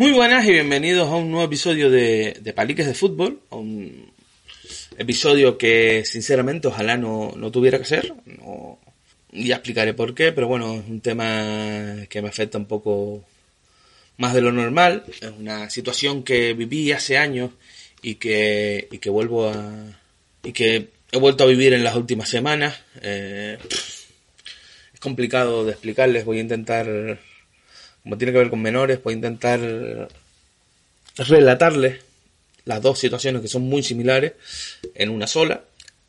Muy buenas y bienvenidos a un nuevo episodio de, de Paliques de Fútbol. Un episodio que sinceramente ojalá no, no tuviera que ser. No, ya explicaré por qué, pero bueno, es un tema que me afecta un poco más de lo normal. Es una situación que viví hace años y que, y que vuelvo a. y que he vuelto a vivir en las últimas semanas. Eh, es complicado de explicarles, voy a intentar como tiene que ver con menores, a intentar relatarles las dos situaciones que son muy similares en una sola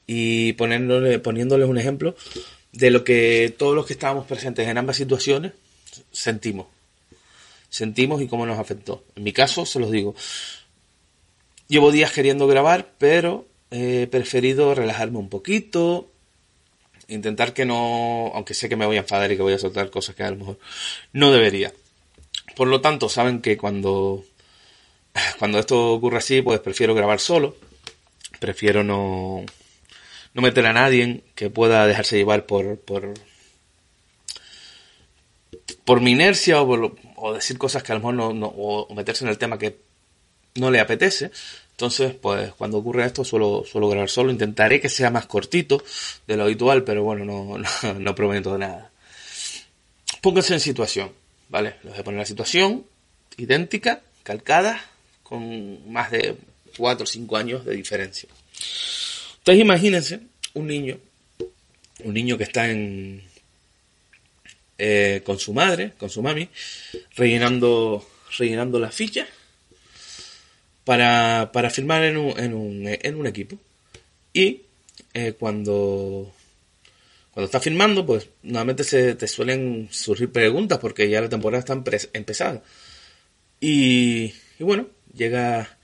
y poniéndole, poniéndoles un ejemplo de lo que todos los que estábamos presentes en ambas situaciones sentimos. Sentimos y cómo nos afectó. En mi caso, se los digo, llevo días queriendo grabar, pero he preferido relajarme un poquito, intentar que no, aunque sé que me voy a enfadar y que voy a soltar cosas que a lo mejor no debería. Por lo tanto, saben que cuando, cuando esto ocurre así, pues prefiero grabar solo. Prefiero no, no meter a nadie que pueda dejarse llevar por, por, por mi inercia o, decir cosas que a lo mejor no, o meterse en el tema que no le apetece. Entonces, pues cuando ocurre esto suelo, suelo grabar solo. Intentaré que sea más cortito de lo habitual, pero bueno, no, no, no prometo nada. Pónganse en situación. ¿Vale? Les voy a poner la situación idéntica, calcada, con más de 4 o 5 años de diferencia. Ustedes imagínense un niño, un niño que está en eh, con su madre, con su mami, rellenando, rellenando las fichas para, para firmar en un, en un, en un equipo. Y eh, cuando cuando estás firmando, pues nuevamente se te suelen surgir preguntas porque ya la temporada está empezada. Y, y, bueno, llega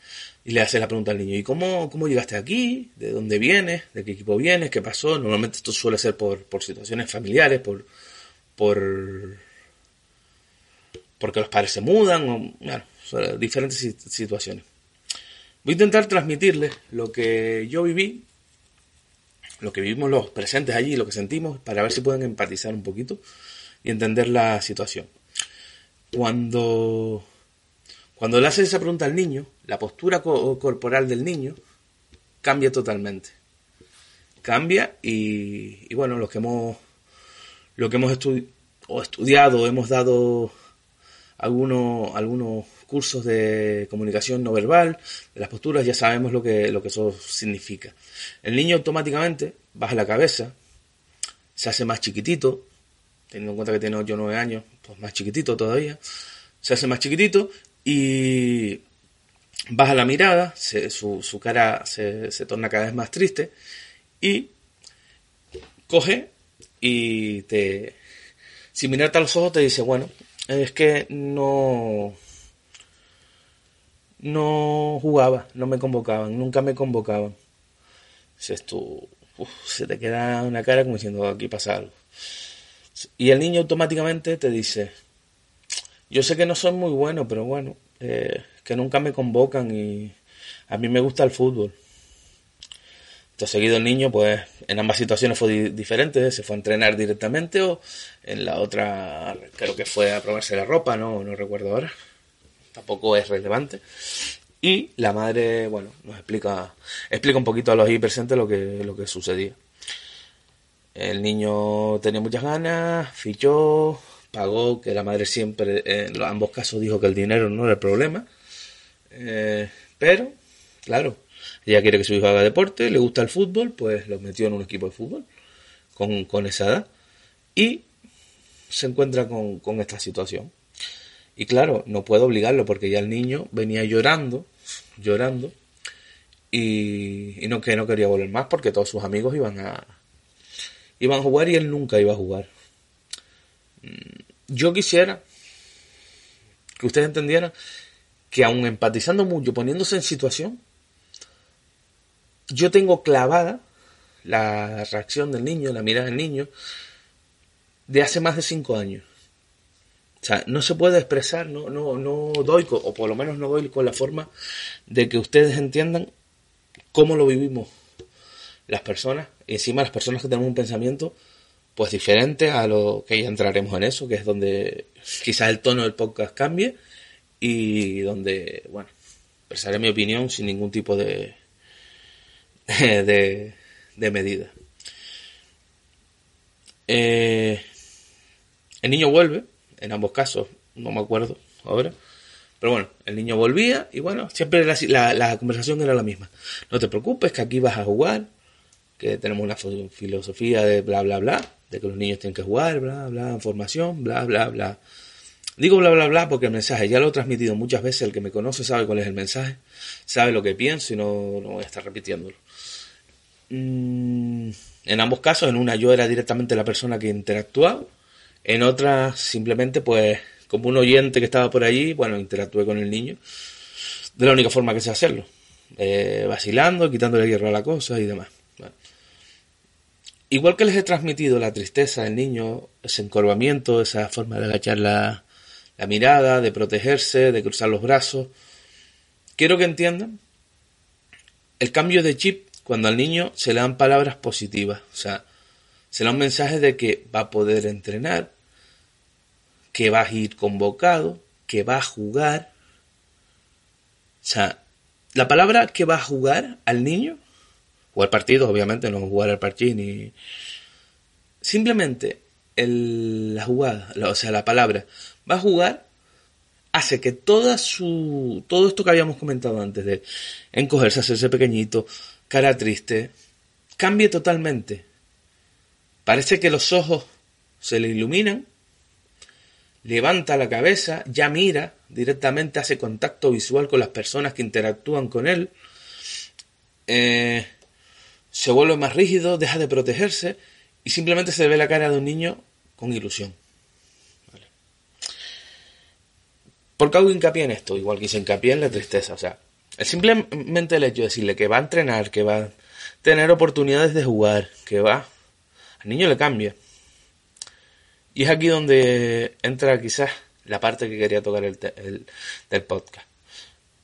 y le hace la pregunta al niño, ¿y cómo, cómo llegaste aquí? ¿De dónde vienes? ¿De qué equipo vienes? ¿Qué pasó? Normalmente esto suele ser por, por situaciones familiares, por, por porque los padres se mudan, o, bueno, diferentes situaciones. Voy a intentar transmitirles lo que yo viví lo que vivimos los presentes allí, lo que sentimos, para ver si pueden empatizar un poquito y entender la situación. Cuando, cuando le haces esa pregunta al niño, la postura corporal del niño cambia totalmente. Cambia y, y bueno, los que hemos, lo que hemos o estudiado, hemos dado algunos, algunos cursos de comunicación no verbal, de las posturas, ya sabemos lo que, lo que eso significa. El niño automáticamente baja la cabeza, se hace más chiquitito, teniendo en cuenta que tiene 8 o 9 años, pues más chiquitito todavía, se hace más chiquitito y baja la mirada, su, su, cara se, se torna cada vez más triste y coge y te, sin mirarte a los ojos te dice, bueno, es que no no jugaba, no me convocaban, nunca me convocaban. Dices tú, se te queda una cara como diciendo aquí pasa algo. Y el niño automáticamente te dice, yo sé que no soy muy bueno, pero bueno, eh, que nunca me convocan y a mí me gusta el fútbol. Entonces seguido el niño, pues en ambas situaciones fue diferente, se fue a entrenar directamente o en la otra creo que fue a probarse la ropa, no, no recuerdo ahora tampoco es relevante. Y la madre, bueno, nos explica, explica un poquito a los ahí presentes lo que, lo que sucedía. El niño tenía muchas ganas, fichó, pagó, que la madre siempre, en ambos casos dijo que el dinero no era el problema. Eh, pero, claro, ella quiere que su hijo haga deporte, le gusta el fútbol, pues lo metió en un equipo de fútbol con, con esa edad. Y se encuentra con, con esta situación. Y claro, no puedo obligarlo porque ya el niño venía llorando, llorando, y, no que no quería volver más porque todos sus amigos iban a iban a jugar y él nunca iba a jugar. Mm, yo quisiera que ustedes entendieran que aun empatizando mucho, poniéndose en situación, yo tengo clavada la reacción del niño, la mirada del niño, de hace más de cinco años. Sea, no se puede expresar, no, no, no doy, o por lo menos no doy con la forma de que ustedes entiendan cómo lo vivimos las personas, y encima las personas que tenemos un pensamiento pues diferente a lo que ya entraremos en eso, que es donde quizás el tono del podcast cambie y donde, bueno, expresaré mi opinión sin ningún tipo de, de, de medida. Eh, el niño vuelve, en ambos casos, no me acuerdo ahora. Pero bueno, el niño volvía y bueno, siempre la, la, conversación era la misma. No te preocupes, que aquí vas a jugar, que tenemos una filosofía de bla, bla, bla, de que los niños tienen que jugar, bla, bla, formación, bla, bla, bla. Digo bla, bla, bla porque el mensaje ya lo he transmitido muchas veces, el que me conoce sabe cuál es el mensaje, sabe lo que pienso y no, no voy a estar repitiéndolo. Mm, en ambos casos, en una yo era directamente la persona que interactuaba, en otra simplemente pues como un oyente que estaba por allí, bueno, interactué con el niño. De la única forma que sé hacerlo, eh, vacilando, quitándole hierro a la cosa y demás. Igual que les he transmitido la tristeza del niño, ese encorvamiento, esa forma de agachar la, la mirada, de protegerse, de cruzar los brazos, quiero que entiendan el cambio de chip cuando al niño se le dan palabras positivas, o sea, se le da un mensaje de que va a poder entrenar, que va a ir convocado, que va a jugar. O sea, la palabra que va a jugar al niño, jugar partidos, obviamente, no jugar al partido ni. Simplemente el, la jugada, o sea, la palabra va a jugar hace que toda su todo esto que habíamos comentado antes de encogerse, hacerse pequeñito, cara triste, cambie totalmente. Parece que los ojos se le iluminan levanta la cabeza, ya mira, directamente hace contacto visual con las personas que interactúan con él, eh, se vuelve más rígido, deja de protegerse y simplemente se ve la cara de un niño con ilusión. ¿Por qué hago hincapié en esto? Igual que hice hincapié en la tristeza. O sea, simplemente el hecho de decirle que va a entrenar, que va a tener oportunidades de jugar, que va. Al niño le cambia. Y es aquí donde entra quizás la parte que quería tocar el, del podcast.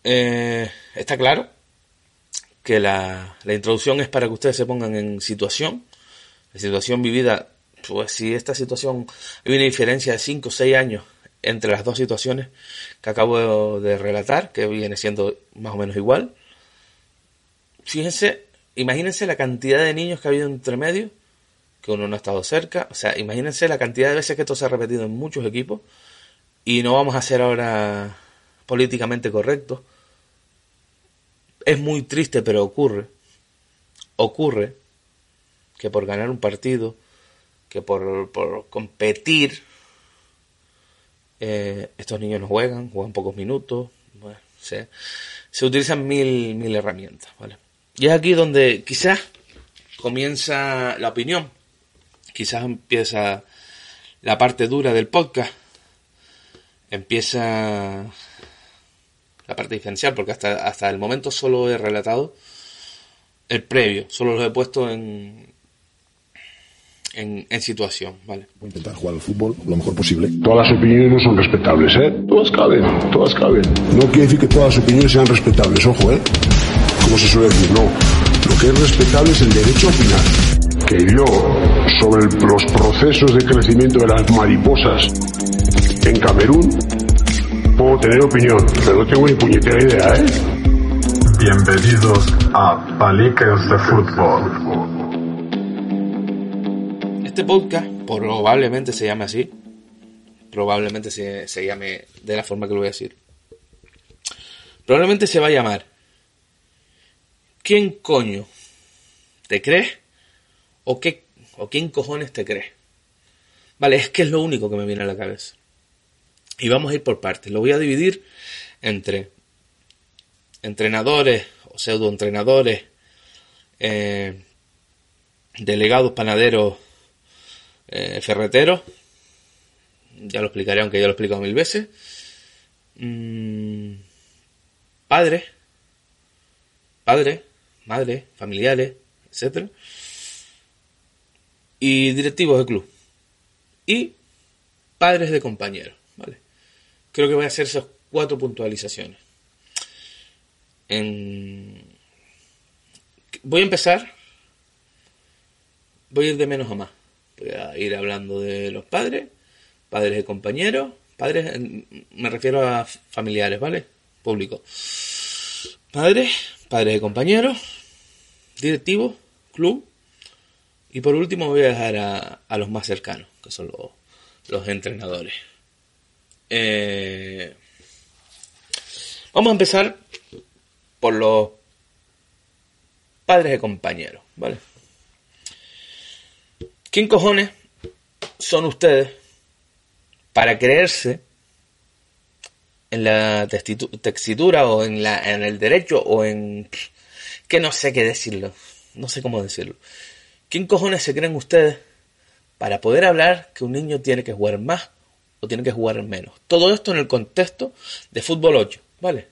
Eh, está claro que la, la, introducción es para que ustedes se pongan en situación, la situación vivida, pues si esta situación, hay una diferencia de 5 o 6 años entre las dos situaciones que acabo de relatar, que viene siendo más o menos igual. Fíjense, imagínense la cantidad de niños que ha habido entre medio que uno no ha estado cerca. O sea, imagínense la cantidad de veces que esto se ha repetido en muchos equipos y no vamos a ser ahora políticamente correctos. Es muy triste, pero ocurre. Ocurre que por ganar un partido, que por, por competir, eh, estos niños no juegan, juegan pocos minutos, se, se utilizan mil, mil herramientas, ¿vale? Y es aquí donde quizás comienza la opinión quizás empieza la parte dura del podcast, empieza la parte diferencial, porque hasta, hasta el momento solo he relatado el previo, solo lo he puesto en, en, en, situación, ¿vale? Intentar jugar al fútbol lo mejor posible. Todas las opiniones no son respetables, ¿eh? Todas caben, todas caben. No quiere decir que todas las opiniones sean respetables, ojo, ¿eh? Como se suele decir, no. Lo que es respetable es el derecho a opinar que yo sobre los procesos de crecimiento de las mariposas en Camerún puedo tener opinión, pero no tengo ni puñetera idea, ¿eh? Bienvenidos a Paliques de Fútbol. Este podcast probablemente se llame así. Probablemente se, se llame de la forma que lo voy a decir. Probablemente se va a llamar ¿Quién coño te crees ¿O qué, o quién cojones te crees? Vale, es que es lo único que me viene a la cabeza. Y vamos a ir por partes. Lo voy a dividir entre entrenadores o pseudoentrenadores, eh, delegados panaderos, eh, ferreteros. Ya lo explicaré, aunque ya lo he explicado mil veces. Mm, padres, padres, madres, familiares, etcétera y directivos de club. Y padres de compañeros. ¿vale? Creo que voy a hacer esas cuatro puntualizaciones. Voy a empezar. Voy a ir de menos a más. Voy a ir hablando de los padres, padres de compañeros, Padres, me refiero a familiares, ¿vale? Público. Padres, padres de compañeros, directivos, club. Y por último voy a dejar a, los más cercanos, que son los, los entrenadores. Eh, vamos a empezar por los padres de compañeros, ¿vale? ¿Quién cojones son ustedes para creerse en la textura o en, la, en el derecho o en... que no sé qué decirlo, no sé cómo decirlo. ¿Quién cojones se creen ustedes para poder hablar que un niño tiene que jugar más o tiene que jugar menos? Todo esto en el contexto de fútbol 8, ¿vale?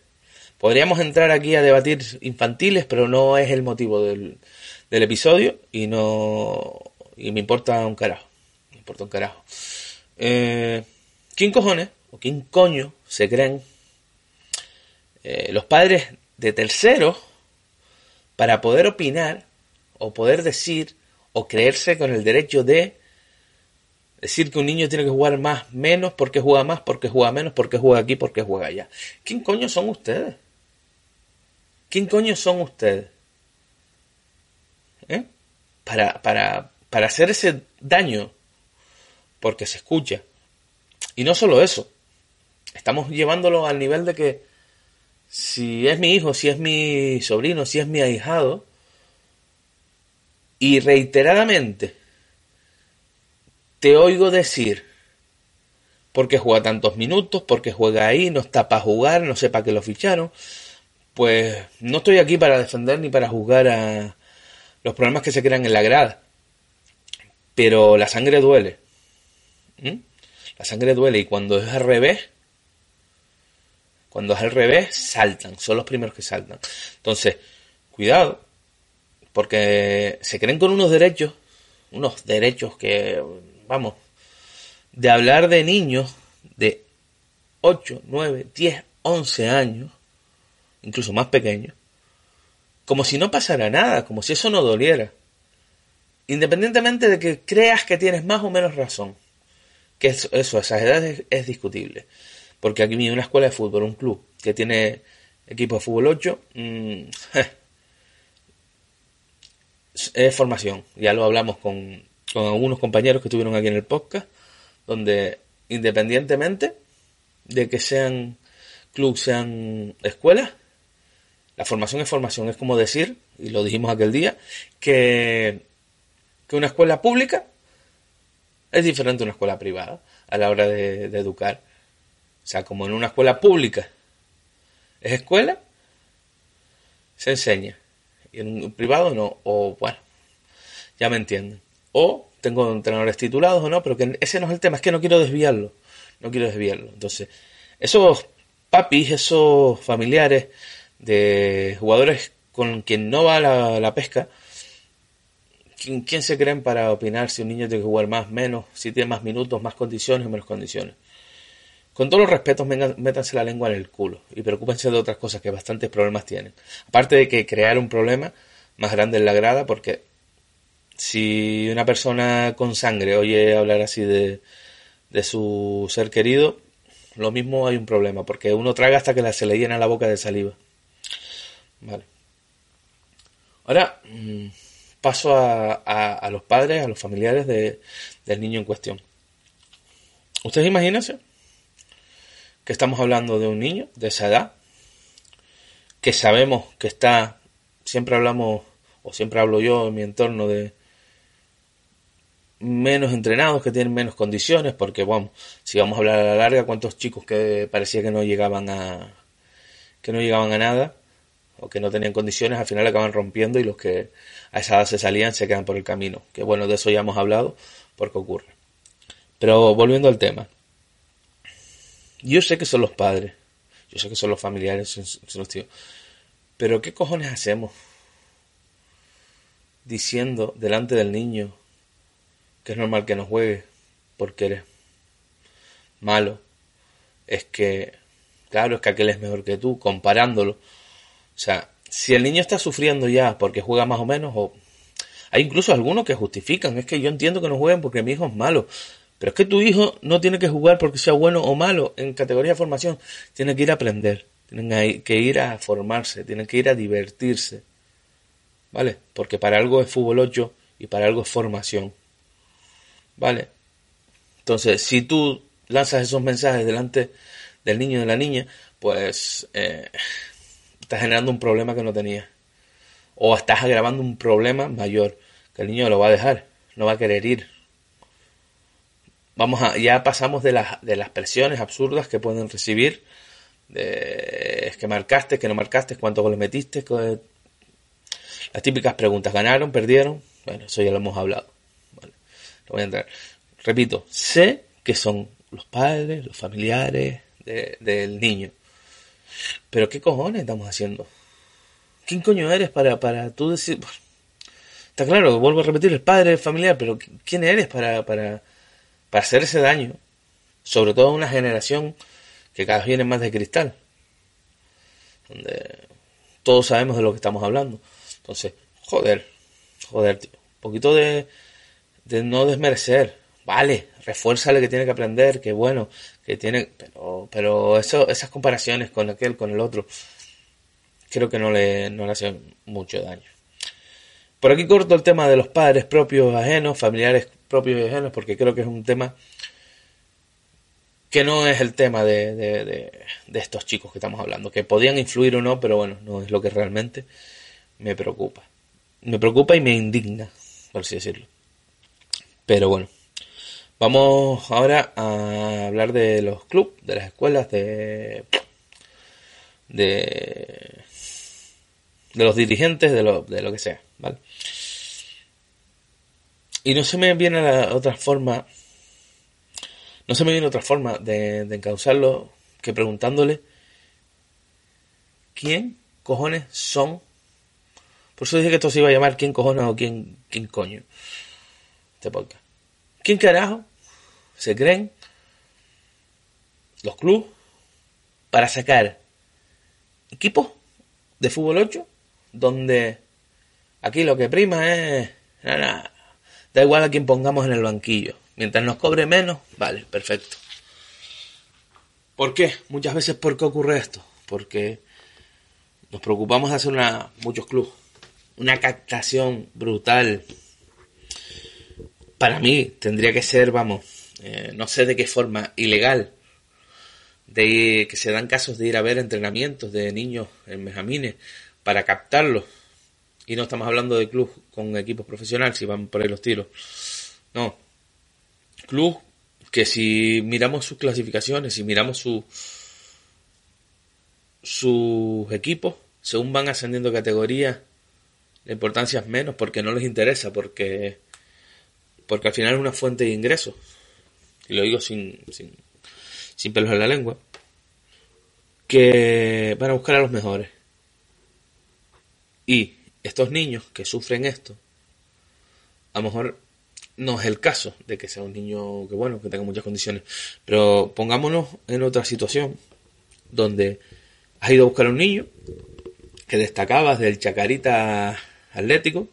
Podríamos entrar aquí a debatir infantiles, pero no es el motivo del, del episodio y no y me importa un carajo. Me importa un carajo. Eh, ¿Quién cojones o quién coño se creen eh, los padres de terceros para poder opinar o poder decir o creerse con el derecho de decir que un niño tiene que jugar más, menos, porque juega más, porque juega menos, porque juega aquí, porque juega allá? ¿Quién coño son ustedes? ¿Quién coño son ustedes? ¿Eh? Para, para, para hacer ese daño, porque se escucha. Y no solo eso, estamos llevándolo al nivel de que si es mi hijo, si es mi sobrino, si es mi ahijado, y reiteradamente te oigo decir, porque juega tantos minutos, porque juega ahí, no está para jugar, no sé para qué lo ficharon, pues no estoy aquí para defender ni para juzgar a los problemas que se crean en la grada. Pero la sangre duele. La sangre duele y cuando es al revés, cuando es al revés, saltan, son los primeros que saltan. Entonces, cuidado, porque se creen con unos derechos, unos derechos que, vamos, de hablar de niños de 8, 9, 10, 11 años, incluso más pequeños, como si no pasara nada, como si eso no doliera. Independientemente de que creas que tienes más o menos razón, que eso, eso a esas edades es, discutible. Porque aquí hay una escuela de fútbol, un club que tiene equipo de fútbol 8, mm, es formación. Ya lo hablamos con, con algunos compañeros que estuvieron aquí en el podcast, donde independientemente de que sean club, sean escuelas, la formación es formación. Es como decir, y lo dijimos aquel día, que que una escuela pública es diferente a una escuela privada a la hora de, educar. O sea, como en una escuela pública es escuela, se enseña. Y en privado no. O bueno, ya me entienden. O tengo entrenadores titulados o no, pero que ese no es el tema. Es que no quiero desviarlo. No quiero desviarlo. Entonces, esos papis, esos familiares de jugadores con quien no va la, pesca, ¿quién, se creen para opinar si un niño tiene que jugar más, menos, si tiene más minutos, más condiciones o menos condiciones? Con todos los respetos, métanse la lengua en el culo y preocúpense de otras cosas que bastantes problemas tienen. Aparte de que crear un problema más grande en la grada, porque si una persona con sangre oye hablar así de, de su ser querido, lo mismo hay un problema, porque uno traga hasta que se le llena la boca de saliva. Vale. Ahora, mm, paso a, los padres, a los familiares del niño en cuestión. Ustedes imagínense estamos hablando de un niño de esa edad, que sabemos que está, siempre hablamos, o siempre hablo yo en mi entorno de menos entrenados, que tienen menos condiciones, porque bueno, si vamos a hablar a la larga, cuántos chicos que parecía que no llegaban a que no llegaban a nada, o que no tenían condiciones, al final acaban rompiendo y los que a esa edad se salían se quedan por el camino. Que bueno, de eso ya hemos hablado, porque ocurre. Pero volviendo al tema. Yo sé que son los padres, yo sé que son los familiares, son, los tíos. Pero ¿qué cojones hacemos diciendo delante del niño que es normal que no juegue porque eres malo? Es que, claro, es que aquel es mejor que tú, comparándolo o sea, si el niño está sufriendo ya porque juega más o menos, o hay incluso algunos que justifican, es que yo entiendo que no jueguen porque mi hijo es malo, Pero es que tu hijo no tiene que jugar porque sea bueno o malo en categoría de formación. Tiene que ir a aprender, tiene que ir a formarse, tiene que ir a divertirse. ¿Vale? Porque para algo es fútbol 8 y para algo es formación. ¿Vale? Entonces, si tú lanzas esos mensajes delante del niño y de la niña, pues eh, estás generando un problema que no tenías. O estás agravando un problema mayor, que el niño lo va a dejar, no va a querer ir. Vamos a, ya pasamos de las, de las presiones absurdas que pueden recibir. Es que marcaste, que no marcaste, cuántos goles metiste. Las típicas preguntas, ¿ganaron, perdieron? Bueno, eso ya lo hemos hablado. Vale, no voy a entrar. Repito, sé que son los padres, los familiares del niño. Pero ¿qué cojones estamos haciendo? ¿Quién coño eres para, para tú decir... está claro, vuelvo a repetir, el padre, el familiar, pero ¿quién eres para, para, para hacer ese daño? Sobre todo a una generación que cada vez viene más de cristal. Donde todos sabemos de lo que estamos hablando. Entonces, joder, joder, tío. Un poquito de, de no desmerecer. Vale, refuérzale que tiene que aprender, que bueno, que tiene, pero, pero eso, esas comparaciones con aquel, con el otro, creo que no le, no le hacen mucho daño. Por aquí corto el tema de los padres propios ajenos, familiares propios y porque creo que es un tema que no es el tema de, de, estos chicos que estamos hablando, que podían influir o no, pero bueno, no es lo que realmente me preocupa. Me preocupa y me indigna, por así decirlo. Pero bueno. Vamos ahora a hablar de los clubes, de las escuelas, de, de, de los dirigentes, de lo, de lo que sea. Y no se me viene la otra forma, no se me viene otra forma de, de encauzarlo que preguntándole quién cojones son. Por eso dije que esto se iba a llamar quién cojones o quién, quién coño. Este podcast. ¿Quién carajo se creen los clubes para sacar equipos de fútbol 8 donde aquí lo que prima es da igual a quien pongamos en el banquillo mientras nos cobre menos vale perfecto ¿por qué? muchas veces ¿por qué ocurre esto? porque nos preocupamos de hacer una, muchos clubes una captación brutal para mí tendría que ser vamos eh, no sé de qué forma ilegal, de que se dan casos de ir a ver entrenamientos de niños en Mejamines para captarlos. Y no estamos hablando de club con equipos profesionales, si van por ahí los tiros. No. Club que si miramos sus clasificaciones, si miramos su, sus equipos, según van ascendiendo categorías, la importancia es menos porque no les interesa, porque, porque al final es una fuente de ingresos y lo digo sin, sin, sin pelos en la lengua, que van a buscar a los mejores. Y estos niños que sufren esto, a lo mejor no es el caso de que sea un niño que bueno, que tenga muchas condiciones, pero pongámonos en otra situación donde has ido a buscar a un niño que destacabas del chacarita atlético,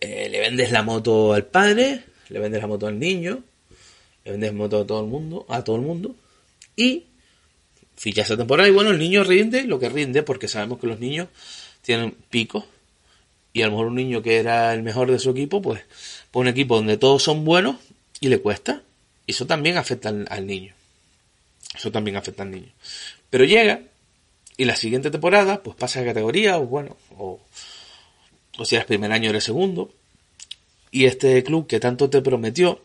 eh, le vendes la moto al padre, le vendes la moto al niño, le vendes moto a todo el mundo, a todo el mundo, y fichas esa temporada y bueno, el niño rinde lo que rinde, porque sabemos que los niños tienen picos, y a lo mejor un niño que era el mejor de su equipo, pues, pone un equipo donde todos son buenos y le cuesta. Y eso también afecta al, niño. Eso también afecta al niño. Pero llega y la siguiente temporada, pues pasa de categoría, o bueno, o, o si eres primer año eres segundo, y este club que tanto te prometió,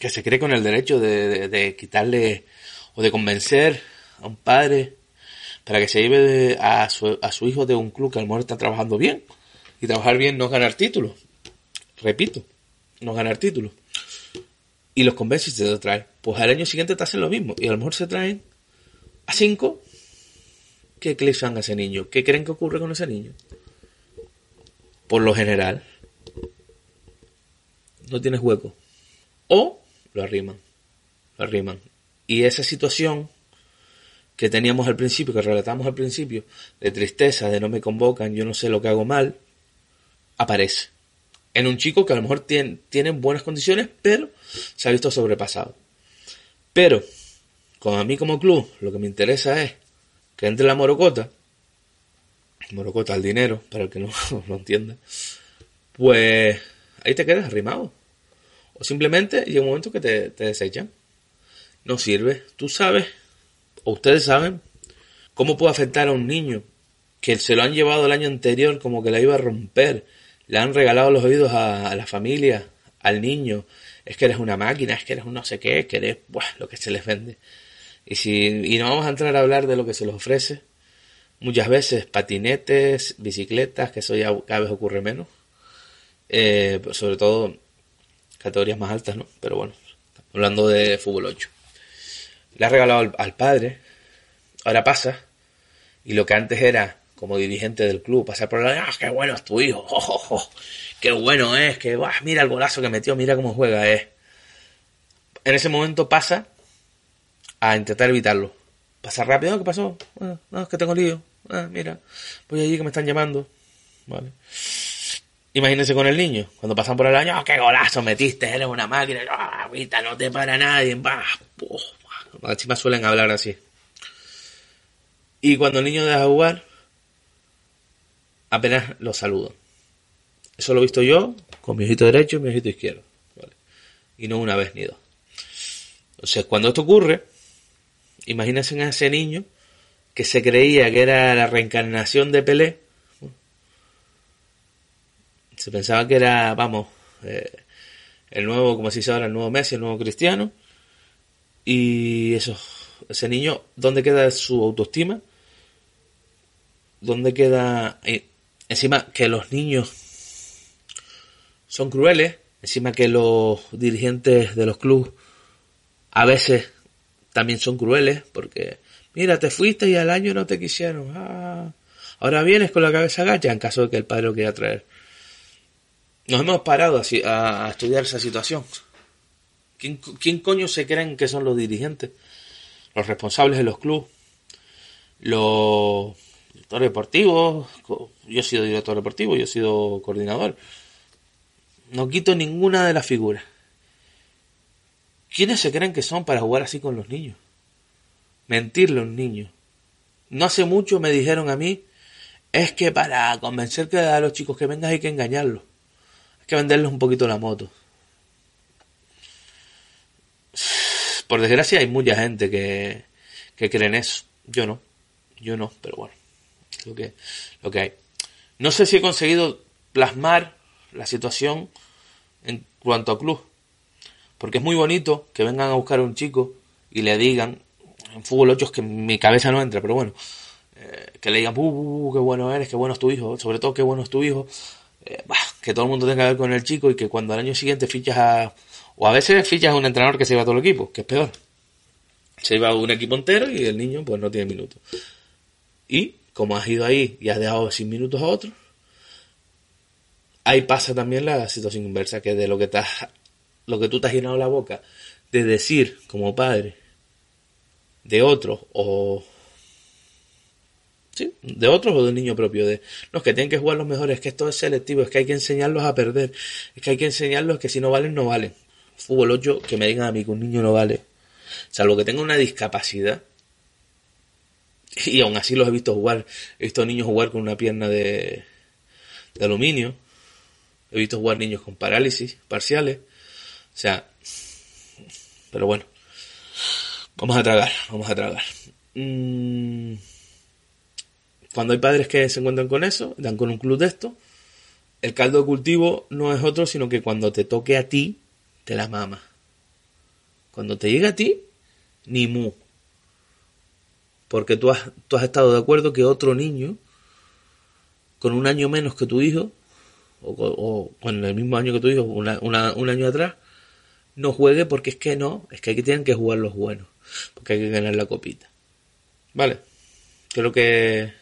que se cree con el derecho de, quitarle o de convencer a un padre para que se lleve a, su, a su hijo de un club que a lo mejor está trabajando bien. Y trabajar bien no es ganar títulos. Repito, no es ganar títulos. Y los convence y se lo. Pues al año siguiente te hacen lo mismo. Y a lo mejor se traen a cinco. ¿Qué, le a ese niño? ¿Qué creen que ocurre con ese niño? Por lo general, no tienes hueco. O lo arriman, lo arriman. Y esa situación que teníamos al principio, que relatamos al principio, de tristeza, de no me convocan, yo no sé lo que hago mal, aparece. en un chico que a lo mejor tiene, tiene buenas condiciones, pero se ha visto sobrepasado. Pero, con a mí como club, lo que me interesa es que entre la morocota, morocota el dinero, para el que no lo entienda, pues ahí te quedas arrimado. O simplemente llega un momento que te, te desechan. No sirve. Tú sabes, ustedes saben, cómo puede afectar a un niño que se lo han llevado el año anterior como que la iba a romper. Le han regalado los oídos a, la familia, al niño. Es que eres una máquina, es que eres un no sé qué, es que eres lo que se les vende. Y, si, y no vamos a entrar a hablar de lo que se les ofrece. Muchas veces patinetes, bicicletas, que eso ya cada vez ocurre menos. Eh, sobre todo categorías más altas, ¿no? Pero bueno, hablando de fútbol 8. Le ha regalado al, padre, ahora pasa, y lo que antes era como dirigente del club, pasar por la... ¡Ah, qué bueno es tu hijo! ¡Oh, qué bueno es! que Mira el golazo que metió, mira cómo juega, es. En ese momento pasa a intentar evitarlo. Pasa rápido, ¿qué pasó? Ah, no, es que tengo lío. Ah, mira, voy allí que me están llamando. Vale. Imagínense con el niño, cuando pasan por el año, oh, qué golazo metiste, eres una máquina, oh, ahorita no te para nadie, bah, las chicas suelen hablar así. Y cuando el niño deja de jugar, apenas lo saludo. Eso lo he visto yo con mi ojito derecho y mi ojito izquierdo. Y no una vez ni dos. Entonces, cuando esto ocurre, imagínense a ese niño que se creía que era la reencarnación de Pelé se pensaba que era, vamos, eh, el nuevo, como se dice ahora, el nuevo Messi, el nuevo Cristiano. Y eso, ese niño, ¿dónde queda su autoestima? ¿Dónde queda... encima que los niños son crueles, encima que los dirigentes de los clubes a veces también son crueles, porque mira, te fuiste y al año no te quisieron. Ah, ahora vienes con la cabeza gacha en caso de que el padre lo quiera traer nos hemos parado a, a estudiar esa situación. ¿Quién, ¿Quién, coño se creen que son los dirigentes? Los responsables de los clubes, los directores deportivos. Yo he sido director deportivo, yo he sido coordinador. No quito ninguna de las figuras. ¿Quiénes se creen que son para jugar así con los niños? Mentirle a un niño. No hace mucho me dijeron a mí, es que para convencer a los chicos que vengan hay que engañarlos que venderles un poquito la moto. Por desgracia hay mucha gente que, que cree en eso. Yo no. Yo no, pero bueno. Lo que, lo que hay. No sé si he conseguido plasmar la situación en cuanto a club. Porque es muy bonito que vengan a buscar a un chico y le digan, en fútbol 8 es que mi cabeza no entra, pero bueno, eh, que le digan, uh, qué bueno eres, qué bueno es tu hijo, sobre todo qué bueno es tu hijo, eh, que todo el mundo tenga que ver con el chico y que cuando al año siguiente fichas a... o a veces fichas a un entrenador que se lleva todo el equipo, que es peor. Se lleva un equipo entero y el niño pues no tiene minutos. Y como has ido ahí y has dejado sin minutos a otros, ahí pasa también la situación inversa, que de lo que, te lo que tú te has llenado la boca de decir como padre de otro o ¿sí? de otros o de un niño propio, de los que tienen que jugar los mejores, es que esto es selectivo, es que hay que enseñarlos a perder, es que hay que enseñarlos que si no valen, no valen. Fútbol 8, que me digan a mí que un niño no vale, salvo que tenga una discapacidad, y aún así los he visto jugar, he visto niños jugar con una pierna de, de aluminio, he visto jugar niños con parálisis parciales, o sea, pero bueno, vamos a tragar, vamos a tragar. Mm, cuando hay padres que se encuentran con eso, dan con un club de esto, el caldo de cultivo no es otro, sino que cuando te toque a ti, te la mama. Cuando te llega a ti, ni mu. Porque tú has, tú has estado de acuerdo que otro niño, con un año menos que tu hijo, o, con el mismo año que tu hijo, un año atrás, no juegue porque es que no, es que hay que tienen que jugar los buenos, porque hay que ganar la copita. ¿Vale? Creo que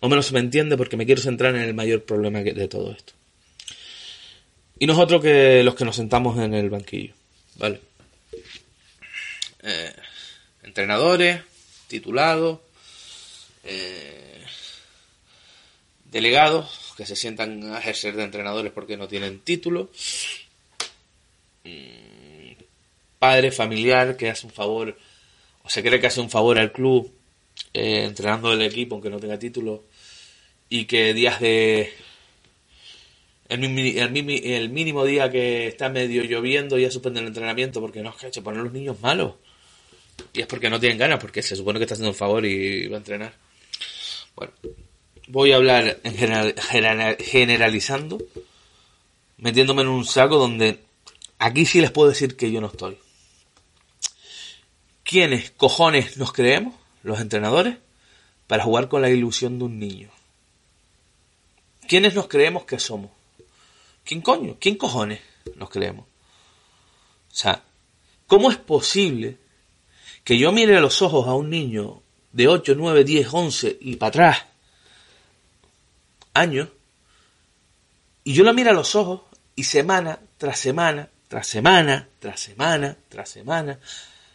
o menos se me entiende porque me quiero centrar en el mayor problema de todo esto. Y nosotros que los que nos sentamos en el banquillo, ¿vale? Eh, entrenadores, titulados, eh, delegados que se sientan a ejercer de entrenadores porque no tienen título, mm, padre familiar que hace un favor o se cree que hace un favor al club eh, entrenando el equipo aunque no tenga título y que días de el, mínimo día que está medio lloviendo ya suspende el entrenamiento porque no se ponen los niños malos. Y es porque no tienen ganas porque se supone que está haciendo un favor y va a entrenar. Bueno voy a hablar en general, generalizando metiéndome en un saco donde aquí sí les puedo decir que yo no estoy. ¿quiénes cojones nos creemos los entrenadores para jugar con la ilusión de un niño ¿Quiénes nos creemos que somos? ¿Quién coño? ¿Quién cojones nos creemos? O sea, ¿cómo es posible que yo mire a los ojos a un niño de 8, 9, 10, 11 y para atrás años y yo lo miro a los ojos y semana tras semana, tras semana, tras semana, tras semana,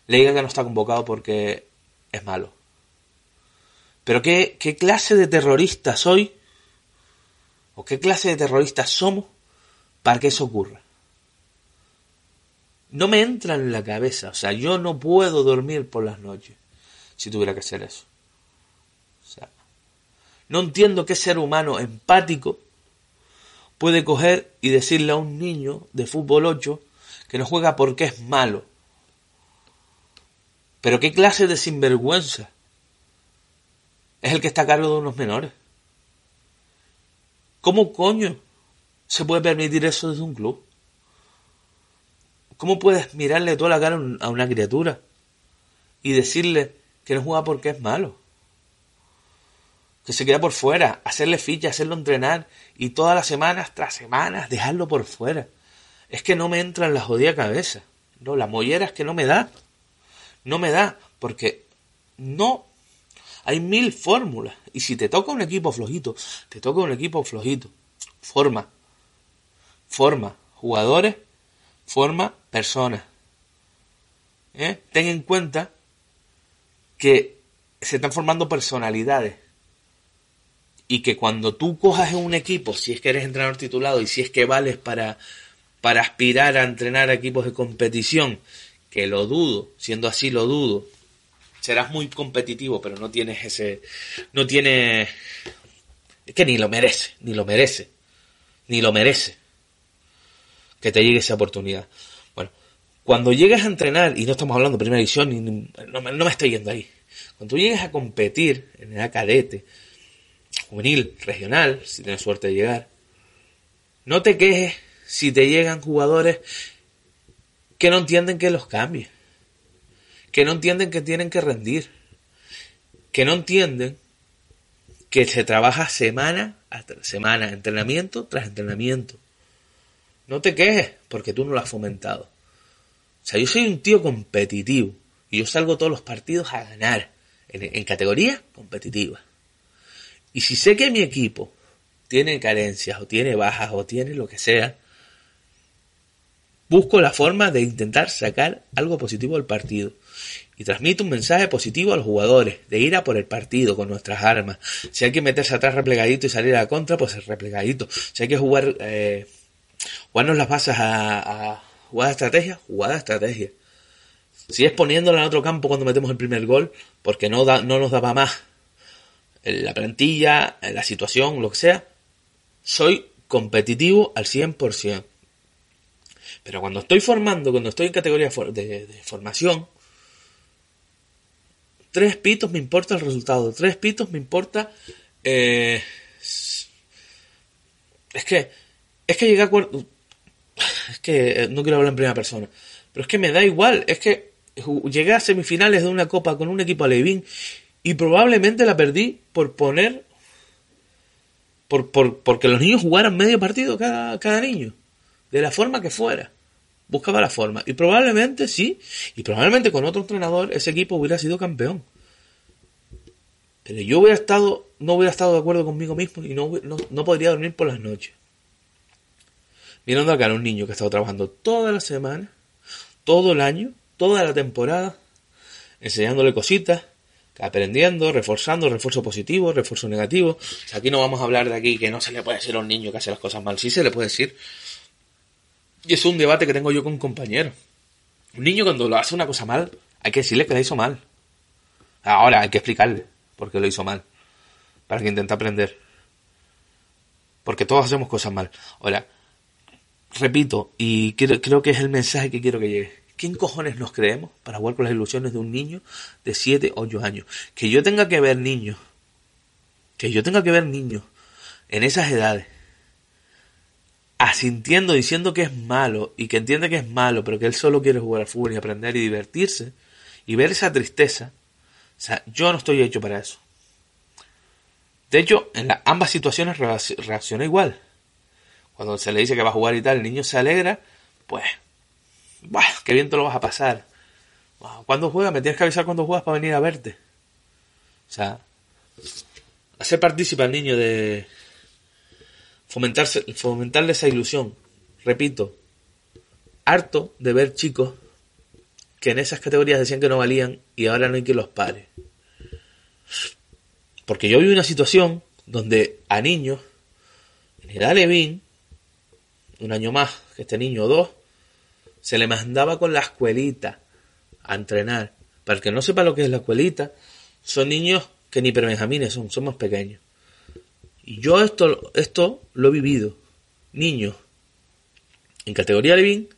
le diga que no está convocado porque es malo. Pero ¿qué, qué clase de terrorista soy ¿O qué clase de terroristas somos para que eso ocurra? No me entra en la cabeza, o sea, yo no puedo dormir por las noches si tuviera que hacer eso. O sea, no entiendo qué ser humano empático puede coger y decirle a un niño de fútbol 8 que no juega porque es malo. Pero qué clase de sinvergüenza es el que está a cargo de unos menores. ¿Cómo coño se puede permitir eso desde un club? ¿Cómo puedes mirarle toda la cara a una criatura y decirle que no juega porque es malo? Que se queda por fuera, hacerle ficha, hacerlo entrenar y todas las semanas tras semanas dejarlo por fuera. Es que no me entra en la jodida cabeza. No, la mollera es que no me da. No me da porque no hay mil fórmulas. Y si te toca un equipo flojito, te toca un equipo flojito. Forma. Forma. Jugadores. Forma personas. ¿Eh? Ten en cuenta que se están formando personalidades. Y que cuando tú cojas un equipo, si es que eres entrenador titulado y si es que vales para, para aspirar a entrenar equipos de competición, que lo dudo, siendo así lo dudo, serás muy competitivo, pero no tienes ese, no tienes, es que ni lo merece, ni lo merece, ni lo merece que te llegue esa oportunidad. Bueno, cuando llegues a entrenar, y no estamos hablando de primera ni, no, me estoy yendo ahí, cuando tú llegues a competir en el cadete, juvenil, regional, si tienes suerte de llegar, no te quejes si te llegan jugadores que no entienden que los cambies que no entienden que tienen que rendir, que no entienden que se trabaja semana tras semana, entrenamiento tras entrenamiento. No te quejes porque tú no lo has fomentado. O sea, yo soy un tío competitivo y yo salgo todos los partidos a ganar en, en categoría competitiva. Y si sé que mi equipo tiene carencias o tiene bajas o tiene lo que sea, busco la forma de intentar sacar algo positivo del partido y transmite un mensaje positivo a los jugadores, de ir a por el partido con nuestras armas. Si hay que meterse atrás replegadito y salir a la contra, pues replegadito. Si hay que jugar, eh, jugarnos las bases a, a jugada estrategia, jugada estrategia. Si es poniéndola en otro campo cuando metemos el primer gol, porque no, da, no nos daba más la plantilla, la situación, lo que sea, soy competitivo al 100%. Pero cuando estoy formando, cuando estoy en categoría de formación, Tres pitos me importa el resultado. Tres pitos me importa. Eh, es que. Es que llegué a. Es que eh, no quiero hablar en primera persona. Pero es que me da igual. Es que llegué a semifinales de una copa con un equipo alevín y probablemente la perdí por poner. Por, por, porque los niños jugaran medio partido cada, cada niño. De la forma que fuera buscaba la forma. Y probablemente sí, y probablemente con otro entrenador ese equipo hubiera sido campeón. Pero yo hubiera estado, no hubiera estado de acuerdo conmigo mismo y no, no, podría dormir por las noches. Mirando acá a un niño que ha estado trabajando toda la semana, todo el año, toda la temporada, enseñándole cositas, aprendiendo, reforzando, refuerzo positivo, refuerzo negativo. O sea, aquí no vamos a hablar de aquí que no se le puede decir a un niño que hace las cosas mal, sí se le puede decir. Y es un debate que tengo yo con un compañero. Un niño cuando lo hace una cosa mal, hay que decirle que la hizo mal. Ahora hay que explicarle por qué lo hizo mal, para que intente aprender. Porque todos hacemos cosas mal. Ahora, repito, y creo que es el mensaje que quiero que llegue ¿Quién cojones nos creemos para jugar con las ilusiones de un niño de 7, 8 años? Que yo tenga que ver niños, que yo tenga que ver niños en esas edades, asintiendo, diciendo que es malo y que entiende que es malo, pero que él solo quiere jugar al fútbol y aprender y divertirse y ver esa tristeza. O sea, yo no estoy hecho para eso. De hecho, en ambas situaciones reacciona igual. Cuando se le dice que va a jugar y tal, el niño se alegra, pues Bah, qué bien te lo vas a pasar. Cuando juegas, me tienes que avisar cuando juegas para venir a verte. O sea, hacer partícipe al niño de fomentarse, fomentarle esa ilusión. Repito, harto de ver chicos que en esas categorías decían que no valían y ahora no hay que los pare. Porque yo vi una situación donde a niños, en edad un año más que este niño dos, se le mandaba con la escuelita a entrenar. Para el que no sepa lo que es la escuelita, son niños que ni prebenjamines son, somos pequeños. Y yo esto, esto lo he vivido. Niños en categoría Levin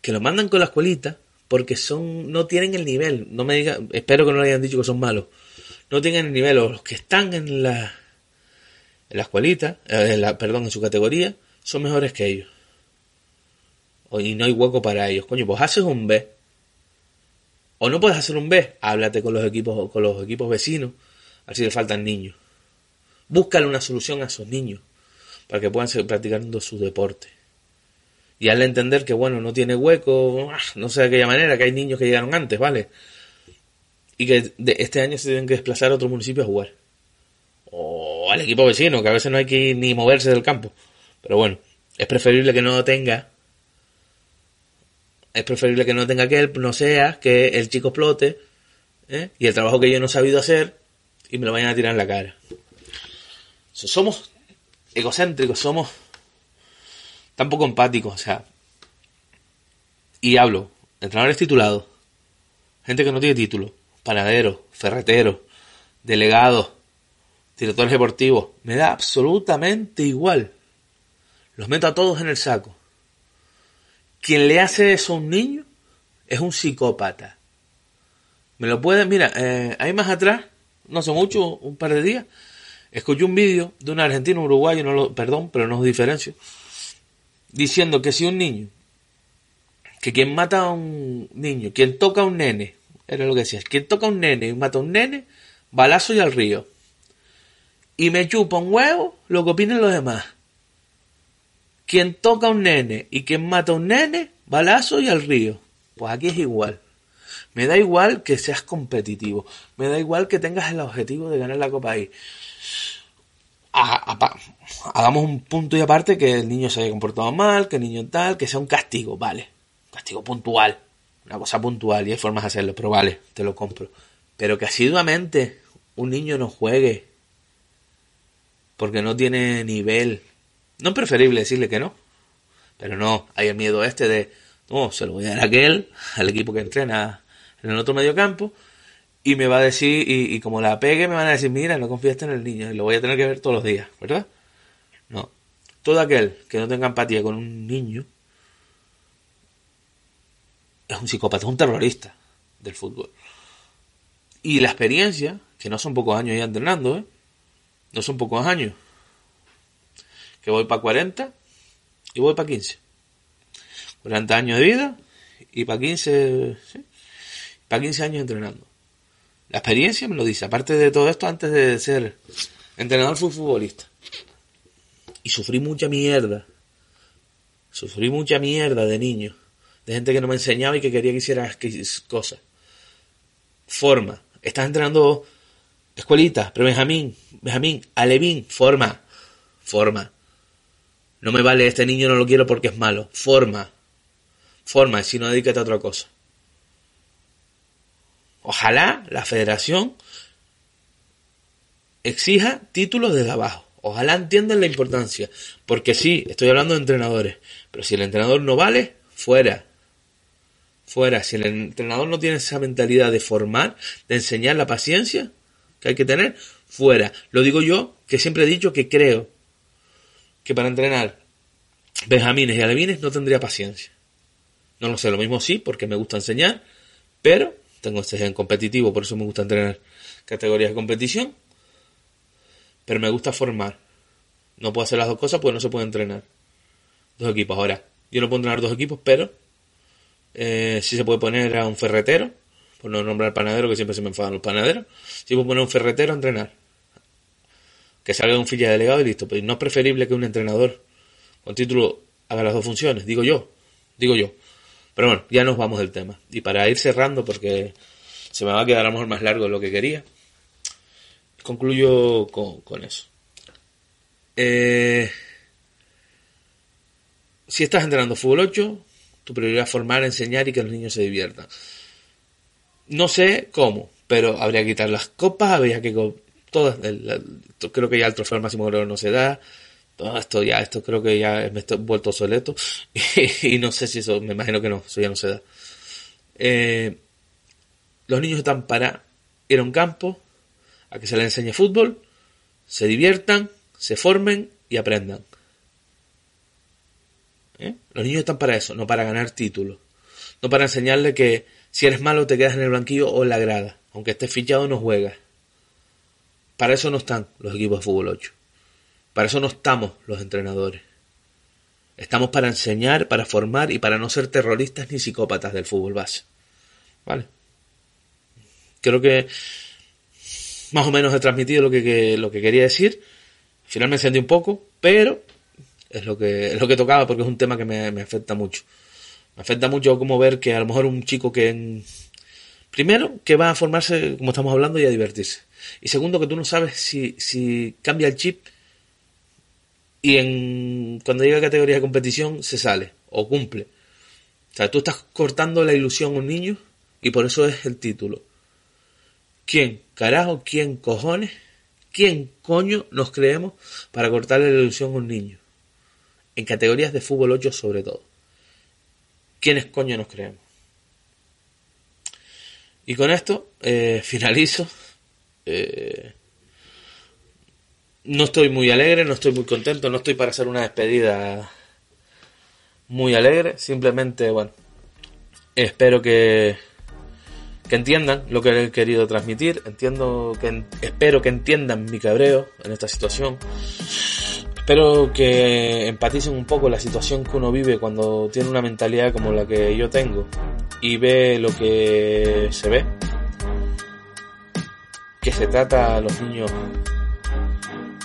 que lo mandan con la escuelita porque son no tienen el nivel. No me digan, espero que no le hayan dicho que son malos. No tienen el nivel. O los que están en la en la escuelita, eh, en la, perdón, en su categoría, son mejores que ellos y no hay hueco para ellos. Coño, pues haces un B. O no puedes hacer un B, háblate con los equipos, con los equipos vecinos, a ver si le faltan niños. Búscale una solución a esos niños para que puedan seguir practicando su deporte. Y al entender que, bueno, no tiene hueco, ah, no sé de aquella manera, que hay niños que llegaron antes, ¿vale? Y que de este año se tienen que desplazar a otro municipio a jugar. O al equipo vecino, que a veces no hay que ni moverse del campo. Pero bueno, es preferible que no tenga es preferible que no tenga que él, no sea que el chico explote ¿eh? y el trabajo que yo no he sabido hacer y me lo vayan a tirar en la cara. Somos egocéntricos, somos tan poco empáticos, o sea. Y hablo, entrenadores titulados, gente que no tiene título, panaderos, ferreteros, delegados, directores deportivos, me da absolutamente igual. Los meto a todos en el saco. Quien le hace eso a un niño es un psicópata. Me lo pueden, mira, eh, ahí más atrás, no hace mucho, un par de días, escuché un vídeo de un argentino, uruguayo, no lo, perdón, pero no os diferencio, diciendo que si un niño, que quien mata a un niño, quien toca a un nene, era lo que decía, quien toca a un nene y mata a un nene, balazo y al río. Y me chupa un huevo lo que opinen los demás. Quien toca a un nene y quien mata a un nene, balazo y al río. Pues aquí es igual. Me da igual que seas competitivo. Me da igual que tengas el objetivo de ganar la Copa ahí. Hagamos un punto y aparte que el niño se haya comportado mal, que el niño tal, que sea un castigo, vale. castigo puntual. Una cosa puntual y hay formas de hacerlo, pero vale, te lo compro. Pero que asiduamente un niño no juegue porque no tiene nivel no es preferible decirle que no, pero no, hay el miedo este de, no, se lo voy a dar a aquel, al equipo que entrena en el otro medio campo, y me va a decir, y, como la pegue, me van a decir, mira, no confiaste en el niño, y lo voy a tener que ver todos los días, ¿verdad? No. Todo aquel que no tenga empatía con un niño es un psicópata, es un terrorista del fútbol. Y la experiencia, que no son pocos años ya entrenando, ¿eh? No son pocos años que voy para 40 y voy para 15. 40 años de vida y para 15, ¿sí? para 15 años entrenando. La experiencia me lo dice, aparte de todo esto, antes de ser entrenador fui futbolista. Y sufrí mucha mierda. Sufrí mucha mierda de niño. De gente que no me enseñaba y que quería que hiciera cosas. Forma. Estás entrenando escuelita, pero Benjamín, Benjamín, Alevín, forma. Forma. No me vale, este niño no lo quiero porque es malo. Forma. Forma, si no, dedícate a otra cosa. Ojalá la federación exija títulos desde abajo. Ojalá entiendan la importancia. Porque sí, estoy hablando de entrenadores. Pero si el entrenador no vale, fuera. Fuera. Si el entrenador no tiene esa mentalidad de formar, de enseñar la paciencia que hay que tener, fuera. Lo digo yo, que siempre he dicho que creo que para entrenar benjamines y alevines no tendría paciencia. No lo sé, lo mismo sí, porque me gusta enseñar, pero tengo este gen competitivo, por eso me gusta entrenar categorías de competición, pero me gusta formar. No puedo hacer las dos cosas porque no se puede entrenar. Dos equipos. Ahora, yo no puedo entrenar dos equipos, pero eh, sí se puede poner a un ferretero, por no nombrar panadero, que siempre se me enfadan los panaderos. Sí puedo poner un ferretero a entrenar. Que salga un filla delegado y listo. Pero no es preferible que un entrenador con título haga las dos funciones, digo yo, digo yo. Pero bueno, ya nos vamos del tema. Y para ir cerrando, porque se me va a quedar a lo mejor más largo de lo que quería, concluyo con, eso. Eh, si estás entrenando fútbol 8, tu prioridad es formar, enseñar y que los niños se diviertan. No sé cómo, pero habría que quitar las copas, habría que... Todas, creo que ya el trofeo al máximo no se da, todo esto ya, esto creo que ya me he vuelto obsoleto y, no sé si eso, me imagino que no, eso ya no se da. Eh, los niños están para ir a un campo, a que se les enseñe fútbol, se diviertan, se formen y aprendan. ¿Eh? Los niños están para eso, no para ganar títulos. No para enseñarle que si eres malo te quedas en el banquillo o en la grada. Aunque estés fichado no juegas. Para eso no están los equipos de fútbol 8. Para eso no estamos los entrenadores. Estamos para enseñar, para formar y para no ser terroristas ni psicópatas del fútbol base. ¿Vale? Creo que más o menos he transmitido lo que, lo que quería decir. Al final me encendí un poco, pero es lo que, es lo que tocaba porque es un tema que me, me afecta mucho. Me afecta mucho como ver que a lo mejor un chico que... Primero, que va a formarse, como estamos hablando, y a divertirse. Y segundo, que tú no sabes si, si cambia el chip y en, cuando llega a categoría de competición se sale o cumple. O sea, tú estás cortando la ilusión a un niño y por eso es el título. ¿Quién, carajo, quién cojones, quién coño nos creemos para cortarle la ilusión a un niño? En categorías de fútbol 8 sobre todo. ¿Quiénes coño nos creemos? Y con esto eh, finalizo. Eh, no estoy muy alegre, no estoy muy contento, no estoy para hacer una despedida muy alegre. Simplemente, bueno, espero que, que entiendan lo que he querido transmitir. Entiendo que espero que entiendan mi cabreo en esta situación. Espero que empaticen un poco la situación que uno vive cuando tiene una mentalidad como la que yo tengo y ve lo que se ve. Que se trata a los niños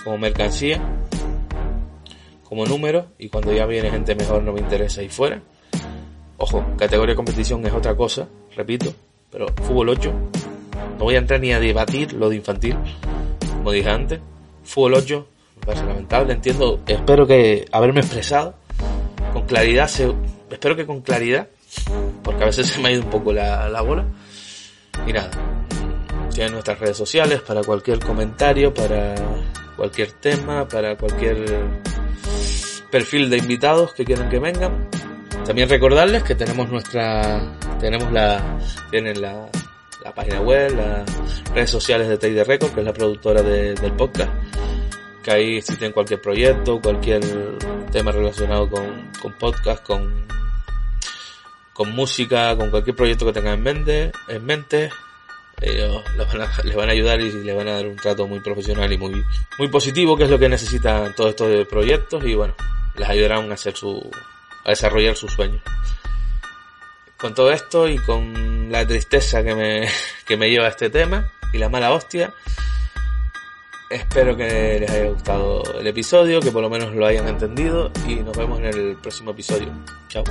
como mercancía, como número, y cuando ya viene gente mejor no me interesa y fuera. Ojo, categoría de competición es otra cosa, repito, pero fútbol 8, no voy a entrar ni a debatir lo de infantil, como dije antes. Fútbol 8, me parece lamentable, entiendo, espero que haberme expresado con claridad, espero que con claridad, porque a veces se me ha ido un poco la, la bola. Y nada, tienen nuestras redes sociales para cualquier comentario, para cualquier tema, para cualquier perfil de invitados que quieran que vengan. También recordarles que tenemos nuestra, tenemos la, tienen la, la página web, las redes sociales de Teide Record, que es la productora del podcast, que ahí si tienen cualquier proyecto, cualquier tema relacionado con, con podcast, con, con música, con cualquier proyecto que tengan en mente, en mente, ellos les van, a, ayudar y les van a dar un trato muy profesional y muy, muy positivo, que es lo que necesitan todos estos proyectos y bueno, les ayudarán a hacer su, a desarrollar sus sueños. Con todo esto y con la tristeza que me, que me lleva este tema y la mala hostia, espero que les haya gustado el episodio, que por lo menos lo hayan entendido y nos vemos en el próximo episodio. Chao.